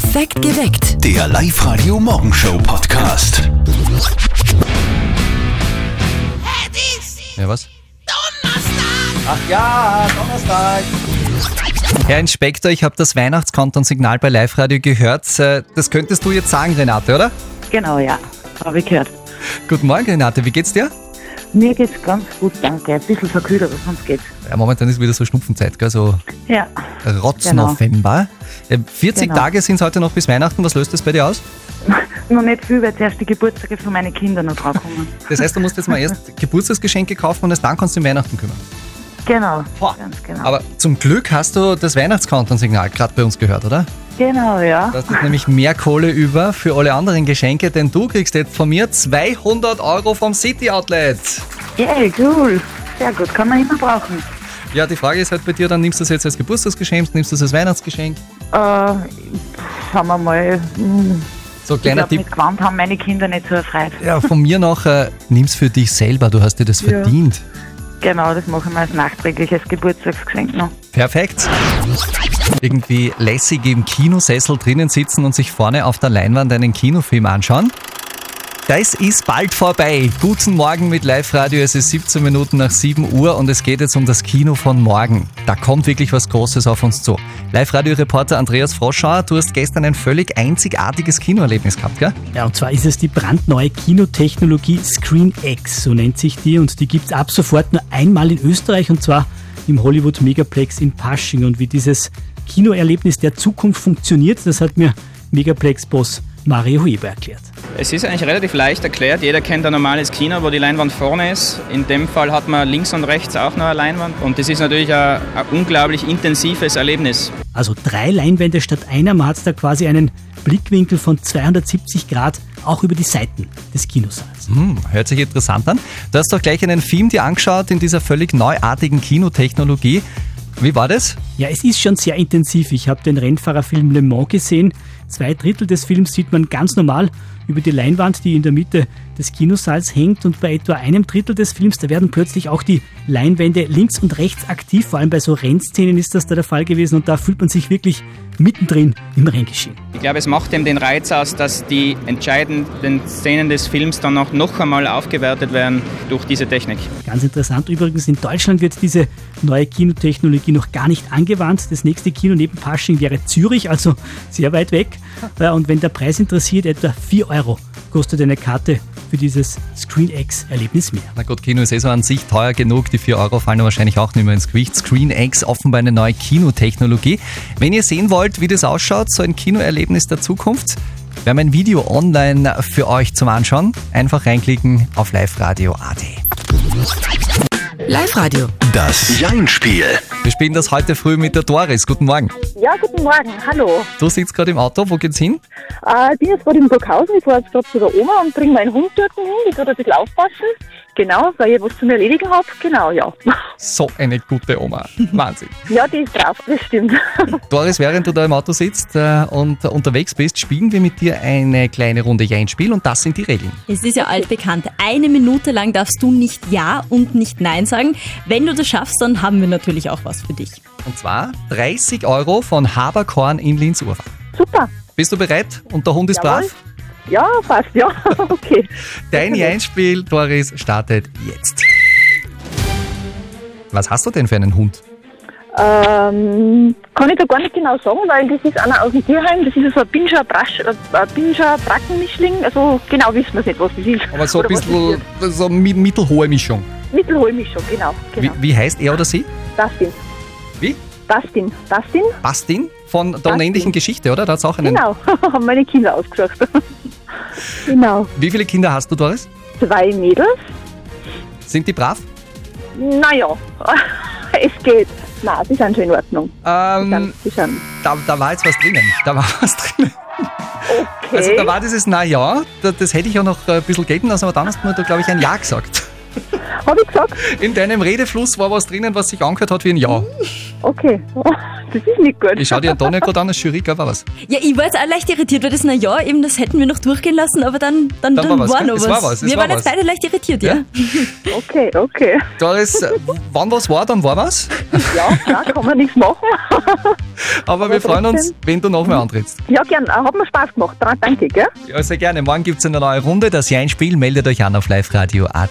Perfekt geweckt. Der Live-Radio Morgenshow Podcast. Ja, was? Ach ja, Donnerstag. Herr Inspektor, ich habe das Weihnachtskanton-Signal bei Live-Radio gehört. Äh, Das könntest du jetzt sagen, Renate, oder? Genau, ja. Habe ich gehört. Guten Morgen, Renate, wie geht's dir? Mir geht's ganz gut, danke. Ein bisschen verkühlt, aber sonst geht's. Ja, momentan ist wieder so Schnupfenzeit, gell? so Ja. Rotz-November. Äh, 40 Genau. Tage sind es heute noch bis Weihnachten. Was löst das bei dir aus? Noch nicht viel, weil zuerst die Geburtstage von meinen Kindern noch draufkommen. Das heißt, du musst jetzt mal erst Geburtstagsgeschenke kaufen und erst dann kannst du um Weihnachten kümmern. genau. Boah. Ganz genau. Aber zum Glück hast du das Weihnachtskanton-Signal gerade bei uns gehört, oder? Genau, ja. Hast jetzt nämlich mehr Kohle über für alle anderen Geschenke, denn du kriegst jetzt von mir 200 Euro vom City Outlet. Yay, cool. Sehr gut, kann man immer brauchen. Ja, die Frage ist halt bei dir, dann nimmst du das jetzt als Geburtstagsgeschenk, nimmst du das als Weihnachtsgeschenk? Äh, schauen wir mal. Hm, So, Ich kleiner glaube, Tipp. mit Gewand haben meine Kinder nicht so erfreut. Ja, von mir noch, äh, nimm's für dich selber, du hast dir das Ja. verdient. Genau, das machen wir als nachträgliches Geburtstagsgeschenk noch. Perfekt. Irgendwie lässig im Kinosessel drinnen sitzen und sich vorne auf der Leinwand einen Kinofilm anschauen. Das ist bald vorbei. Guten Morgen mit Live-Radio. Es ist 17 Minuten nach 7 Uhr und es geht jetzt um das Kino von morgen. Da kommt wirklich was Großes auf uns zu. Live-Radio-Reporter Andreas Froschauer, du hast gestern ein völlig einzigartiges Kinoerlebnis gehabt, gell? Ja, und zwar ist es die brandneue Kinotechnologie ScreenX, so nennt sich die, und die gibt's ab sofort nur einmal in Österreich und zwar im Hollywood Megaplex in Pasching. Und wie dieses Kinoerlebnis der Zukunft funktioniert, das hat mir Megaplex-Boss Mario Hueber erklärt. Es ist eigentlich relativ leicht erklärt. Jeder kennt ein normales Kino, wo die Leinwand vorne ist. In dem Fall hat man links und rechts auch noch eine Leinwand. Und das ist natürlich ein, ein unglaublich intensives Erlebnis. Also drei Leinwände statt einer, man hat da quasi einen Blickwinkel von 270 Grad auch über die Seiten des Kinosaals. Hm, hört sich interessant an. Du hast doch gleich einen Film dir angeschaut in dieser völlig neuartigen Kinotechnologie. Wie war das? Ja, es ist schon sehr intensiv. Ich habe den Rennfahrerfilm Le Mans gesehen. Zwei Drittel des Films sieht man ganz normal über die Leinwand, die in der Mitte des Kinosaals hängt. Und bei etwa einem Drittel des Films, da werden plötzlich auch die Leinwände links und rechts aktiv. Vor allem bei so Rennszenen ist das da der Fall gewesen. Und da fühlt man sich wirklich mittendrin im Renngeschehen. Ich glaube, es macht eben den Reiz aus, dass die entscheidenden Szenen des Films dann auch noch einmal aufgewertet werden durch diese Technik. Ganz interessant übrigens, in Deutschland wird diese neue Kinotechnologie noch gar nicht angewandt. Das nächste Kino neben Pasching wäre Zürich, also sehr weit weg. Und wenn der Preis interessiert, etwa 4 Euro kostet eine Karte für dieses ScreenX-Erlebnis mehr. Na gut, Kino ist eh so an sich teuer genug. Die 4 Euro fallen wahrscheinlich auch nicht mehr ins Gewicht. ScreenX, offenbar eine neue Kinotechnologie. Wenn ihr sehen wollt, wie das ausschaut, so ein Kinoerlebnis der Zukunft, wir haben ein Video online für euch zum Anschauen. Einfach reinklicken auf liveradio.at. Live-Radio. Das Jein-Spiel. Wir spielen das heute früh mit der Doris. Guten Morgen. Ja, guten Morgen, hallo. Du sitzt gerade im Auto. Wo geht's hin? Äh, ich bin jetzt gerade in Burghausen, ich fahre jetzt gerade zu der Oma und bringe meinen Hund dort hin, die tut ein bisschen aufpassen. Genau, weil ich was zu mir erledigen habe. Genau, ja. So eine gute Oma. Wahnsinn. Ja, die ist drauf, das stimmt. Doris, während du da im Auto sitzt äh, und unterwegs bist, spielen wir mit dir eine kleine Runde Jein-Spiel und das sind die Regeln. Es ist ja altbekannt. Eine Minute lang darfst du nicht Ja und nicht Nein sagen. Wenn du das schaffst, dann haben wir natürlich auch was für dich. Und zwar 30 Euro von Haberkorn in Linz-Urfahr. Super. Bist du bereit? Und der Hund ist Jawohl. brav? Ja, passt, ja. Okay. Dein Jein-Spiel, Doris, startet jetzt. Was hast du denn für einen Hund? Ähm, kann ich da gar nicht genau sagen, weil das ist einer aus dem Tierheim, das ist so ein Pinscher, Brasch, äh, ein Pinscher Brackenmischling, also genau wissen wir nicht, was das ist. Aber so ein bisschen so mi- mittelhohe Mischung. Mittelhohe Mischung, genau. Wie, genau. wie heißt er oder sie? Dustin. Wie? Dustin. Dustin? Bastin von der Dustin. unendlichen Geschichte, oder? Da hat's auch einen. Genau, haben meine Kinder ausgesucht. Genau. Wie viele Kinder hast du, Doris? Zwei Mädels. Sind die brav? Naja, es geht. Na, die sind schon in Ordnung. Die Ähm, sind, die sind. da, da war jetzt was drinnen. Da war was drinnen. Okay. Also da war dieses Na-Ja, da- das hätte ich auch noch ein bisschen gelten lassen, aber dann hast du mir da, glaube ich, ein Ja gesagt. Habe ich gesagt? In deinem Redefluss war was drinnen, was sich angehört hat wie ein Ja. Okay. Das ist nicht gut. Ich schau die Antonia gerade an als Jury, gell, war was? Ja, ich war jetzt auch leicht irritiert, weil das, na ja, eben, das hätten wir noch durchgehen lassen, aber dann, dann, Dann dann, war was, war noch Es was. war was, es wir war waren jetzt was. beide leicht irritiert, ja. Okay, okay. Doris, äh, wann was war, dann war was. Ja, klar, kann man nichts machen. Aber wir freuen uns, wenn du nochmal antrittst. Ja, gern. Äh, Hat mir Spaß gemacht. Danke, gell? Ja, sehr gerne. Morgen gibt es eine neue Runde. Das Jahr-Spiel meldet euch an auf liveradio.at.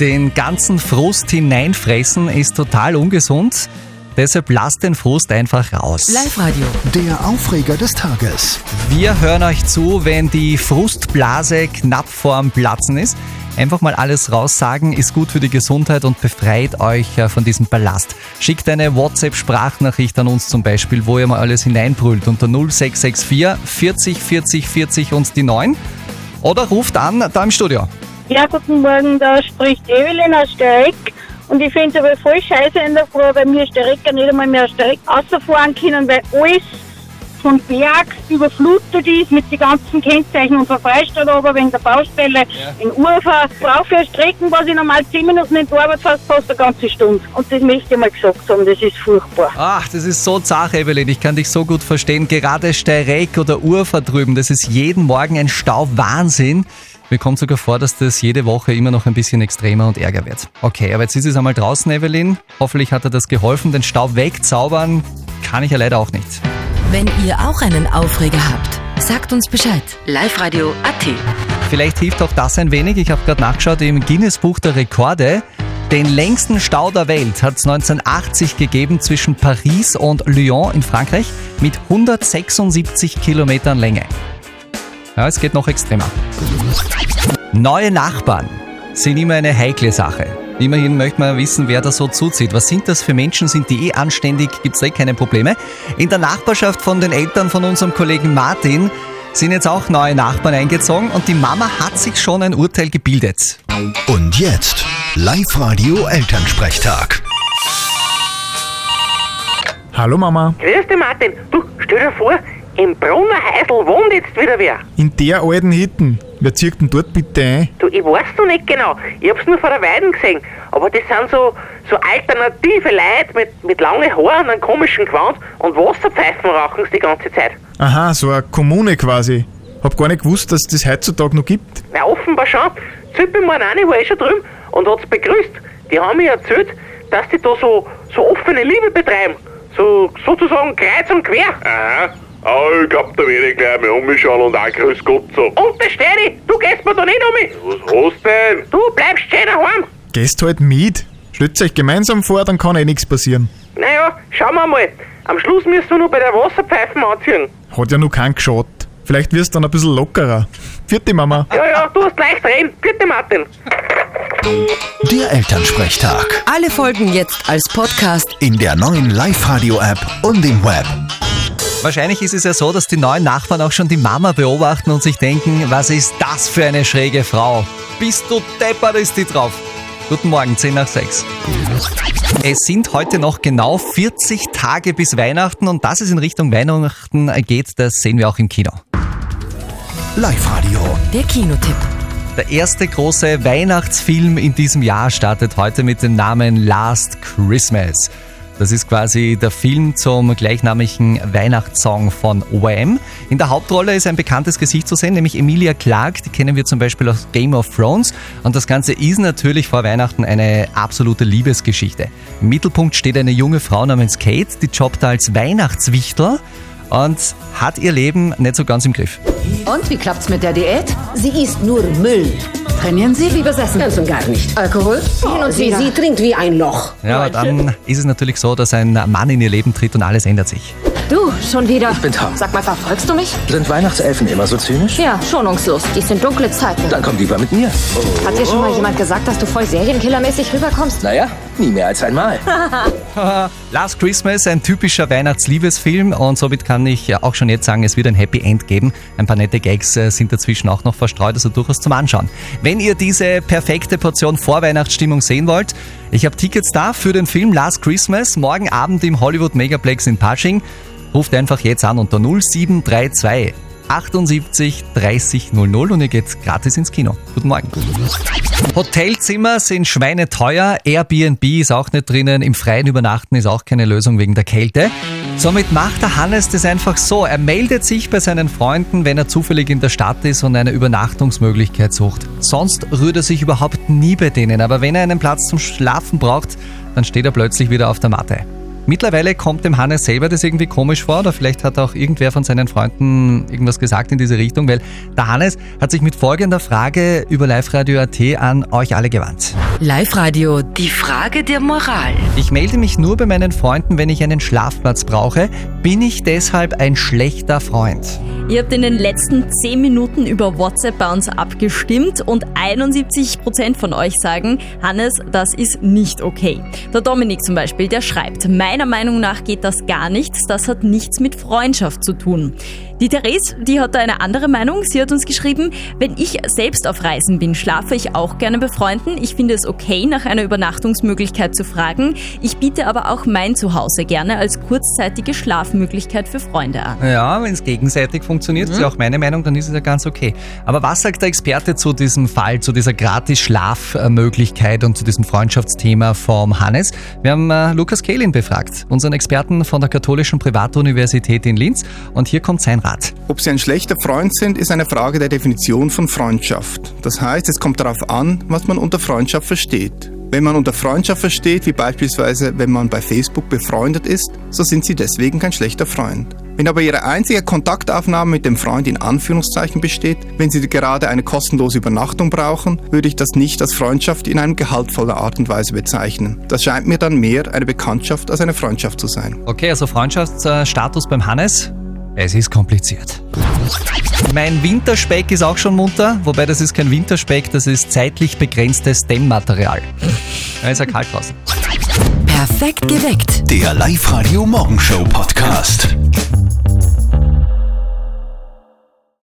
Den ganzen Frust hineinfressen ist total ungesund. Deshalb lasst den Frust einfach raus. Live-Radio. Der Aufreger des Tages. Wir hören euch zu, wenn die Frustblase knapp vorm Platzen ist. Einfach mal alles raussagen, ist gut für die Gesundheit und befreit euch äh, von diesem Ballast. Schickt eine WhatsApp-Sprachnachricht an uns zum Beispiel, wo ihr mal alles hineinbrüllt unter 0664 40 40 40 und die 9. Oder ruft an da im Studio. Ja, guten Morgen, da spricht Evelyn aus Sterik. Und ich finde es aber voll scheiße in der Früh, weil wir Steirecker nicht einmal mehr Steireck rausfahren können, weil alles von Berg überflutet ist mit den ganzen Kennzeichen und von Freistadt aber wegen der Baustelle in Ufer. Brauche für Strecken, was ich normal 10 Minuten in die Arbeit fast fast eine ganze Stunde. Und das möchte ich mal gesagt haben, das ist furchtbar. Ach, das ist so zart, Evelyn. Ich kann dich so gut verstehen. Gerade Steyrek oder Urfer drüben, das ist jeden Morgen ein Stauwahnsinn. Mir kommt sogar vor, dass das jede Woche immer noch ein bisschen extremer und ärger wird. Okay, aber jetzt ist es einmal draußen, Evelyn. Hoffentlich hat er das geholfen. Den Staub wegzaubern kann ich ja leider auch nicht. Wenn ihr auch einen Aufreger habt, sagt uns Bescheid. Live-Radio AT. Vielleicht hilft auch das ein wenig. Ich habe gerade nachgeschaut im Guinness-Buch der Rekorde. Den längsten Stau der Welt hat es 1980 gegeben zwischen Paris und Lyon in Frankreich mit 176 Kilometern Länge. Ja, es geht noch extremer. Neue Nachbarn sind immer eine heikle Sache. Immerhin möchte man wissen, wer da so zuzieht. Was sind das für Menschen? Sind die eh anständig? Gibt es eh keine Probleme? In der Nachbarschaft von den Eltern von unserem Kollegen Martin sind jetzt auch neue Nachbarn eingezogen und die Mama hat sich schon ein Urteil gebildet. Und jetzt Live-Radio Elternsprechtag. Hallo Mama. Grüß dich, Martin. Du, stell dir vor, im Brunnerhäusl wohnt jetzt wieder wer. In der alten Hitten. Wer zieht denn dort bitte ein? Du, ich weiß noch nicht genau. Ich hab's nur vor der Weiden gesehen. Aber das sind so, so alternative Leute mit, mit langen Haaren und einem komischen Gewand und Wasserpfeifen rauchen sie die ganze Zeit. Aha, so eine Kommune quasi. Hab gar nicht gewusst, dass das heutzutage noch gibt. Na, offenbar schon. Züppe meine eine war eh schon drüben und hat's begrüßt. Die haben mir erzählt, dass die da so, so offene Liebe betreiben. So, sozusagen kreuz und quer. Aha. Ah, ich glaub, da werde ich gleich mal umschauen und auch Grüß Gott sagen. Untersteh dich, du gehst mir da nicht um mich. Was hast denn? Du bleibst schön daheim. Gehst halt mit. Stellt euch gemeinsam vor, dann kann eh nichts passieren. Naja, schauen wir mal. Am Schluss müssen wir nur bei der Wasserpfeifen anziehen. Hat ja noch keinen geschaut. Vielleicht wirst du dann ein bisschen lockerer. Vierte Mama. Ja, ja, du hast leicht reden. Bitte, Martin. Der Elternsprechtag. Alle Folgen jetzt als Podcast. In der neuen Live-Radio-App und im Web. Wahrscheinlich ist es ja so, dass die neuen Nachbarn auch schon die Mama beobachten und sich denken, was ist das für eine schräge Frau? Bist du deppert, ist die drauf. Guten Morgen, 10 nach 6. Es sind heute noch genau 40 Tage bis Weihnachten und dass es in Richtung Weihnachten geht, das sehen wir auch im Kino. Live-Radio. Der Kinotipp. Der erste große Weihnachtsfilm in diesem Jahr startet heute mit dem Namen Last Christmas. Das ist quasi der Film zum gleichnamigen Weihnachtssong von OM. In der Hauptrolle ist ein bekanntes Gesicht zu sehen, nämlich Emilia Clarke. Die kennen wir zum Beispiel aus Game of Thrones. Und das Ganze ist natürlich vor Weihnachten eine absolute Liebesgeschichte. Im Mittelpunkt steht eine junge Frau namens Kate, die jobbt als Weihnachtswichtel und hat ihr Leben nicht so ganz im Griff. Und wie klappt's mit der Diät? Sie isst nur Müll. Trainieren Sie wie besessen? Ganz und gar nicht. Alkohol? Hin und sie, sie trinkt wie ein Loch. Ja, aber dann ist es natürlich so, dass ein Mann in ihr Leben tritt und alles ändert sich. Du, schon wieder. Ich bin Tom. Sag mal, verfolgst du mich? Sind Weihnachtselfen immer so zynisch? Ja, schonungslos. Dies sind dunkle Zeiten. Dann komm lieber mit mir. Hat dir schon mal jemand gesagt, dass du voll Serienkillermäßig rüberkommst? Naja, nie mehr als einmal. Last Christmas, ein typischer Weihnachtsliebesfilm und somit kann ich ja auch schon jetzt sagen, es wird ein Happy End geben. Ein paar nette Gags äh, sind dazwischen auch noch verstreut, also durchaus zum Anschauen. Wenn ihr diese perfekte Portion Vorweihnachtsstimmung sehen wollt, ich habe Tickets da für den Film Last Christmas, morgen Abend im Hollywood Megaplex in Pasching. Ruft einfach jetzt an unter 0732 78 30 00 und ihr geht gratis ins Kino. Guten Morgen. Hotelzimmer sind schweineteuer, Airbnb ist auch nicht drinnen, im Freien übernachten ist auch keine Lösung wegen der Kälte. Somit macht der Hannes das einfach so. Er meldet sich bei seinen Freunden, wenn er zufällig in der Stadt ist und eine Übernachtungsmöglichkeit sucht. Sonst rührt er sich überhaupt nie bei denen, aber wenn er einen Platz zum Schlafen braucht, dann steht er plötzlich wieder auf der Matte. Mittlerweile kommt dem Hannes selber das irgendwie komisch vor oder vielleicht hat auch irgendwer von seinen Freunden irgendwas gesagt in diese Richtung, weil der Hannes hat sich mit folgender Frage über Live-Radio.at an euch alle gewandt. Live-Radio, die Frage der Moral. Ich melde mich nur bei meinen Freunden, wenn ich einen Schlafplatz brauche. Bin ich deshalb ein schlechter Freund? Ihr habt in den letzten 10 Minuten über WhatsApp bei uns abgestimmt und 71% von euch sagen, Hannes, das ist nicht okay. Der Dominik zum Beispiel, der schreibt, meiner Meinung nach geht das gar nicht, das hat nichts mit Freundschaft zu tun. Die Therese, die hat da eine andere Meinung. Sie hat uns geschrieben, wenn ich selbst auf Reisen bin, schlafe ich auch gerne bei Freunden. Ich finde es okay, nach einer Übernachtungsmöglichkeit zu fragen. Ich biete aber auch mein Zuhause gerne als kurzzeitige Schlafmöglichkeit für Freunde an. Ja, wenn es gegenseitig funktioniert, ist ja auch meine Meinung, dann ist es ja ganz okay. Aber was sagt der Experte zu diesem Fall, zu dieser Gratis-Schlafmöglichkeit und zu diesem Freundschaftsthema vom Hannes? Wir haben äh, Lukas Kehlin befragt, unseren Experten von der Katholischen Privatuniversität in Linz. Und hier kommt sein Rat. Ob Sie ein schlechter Freund sind, ist eine Frage der Definition von Freundschaft. Das heißt, es kommt darauf an, was man unter Freundschaft versteht. Wenn man unter Freundschaft versteht, wie beispielsweise wenn man bei Facebook befreundet ist, so sind Sie deswegen kein schlechter Freund. Wenn aber Ihre einzige Kontaktaufnahme mit dem Freund in Anführungszeichen besteht, wenn Sie gerade eine kostenlose Übernachtung brauchen, würde ich das nicht als Freundschaft in einer gehaltvoller Art und Weise bezeichnen. Das scheint mir dann mehr eine Bekanntschaft als eine Freundschaft zu sein. Okay, also Freundschaftsstatus beim Hannes. Es ist kompliziert. Mein Winterspeck ist auch schon munter, wobei das ist kein Winterspeck, das ist zeitlich begrenztes Dämmmaterial. Da ist ja kalt draußen. Perfekt geweckt. Der Live-Radio Morgenshow Podcast.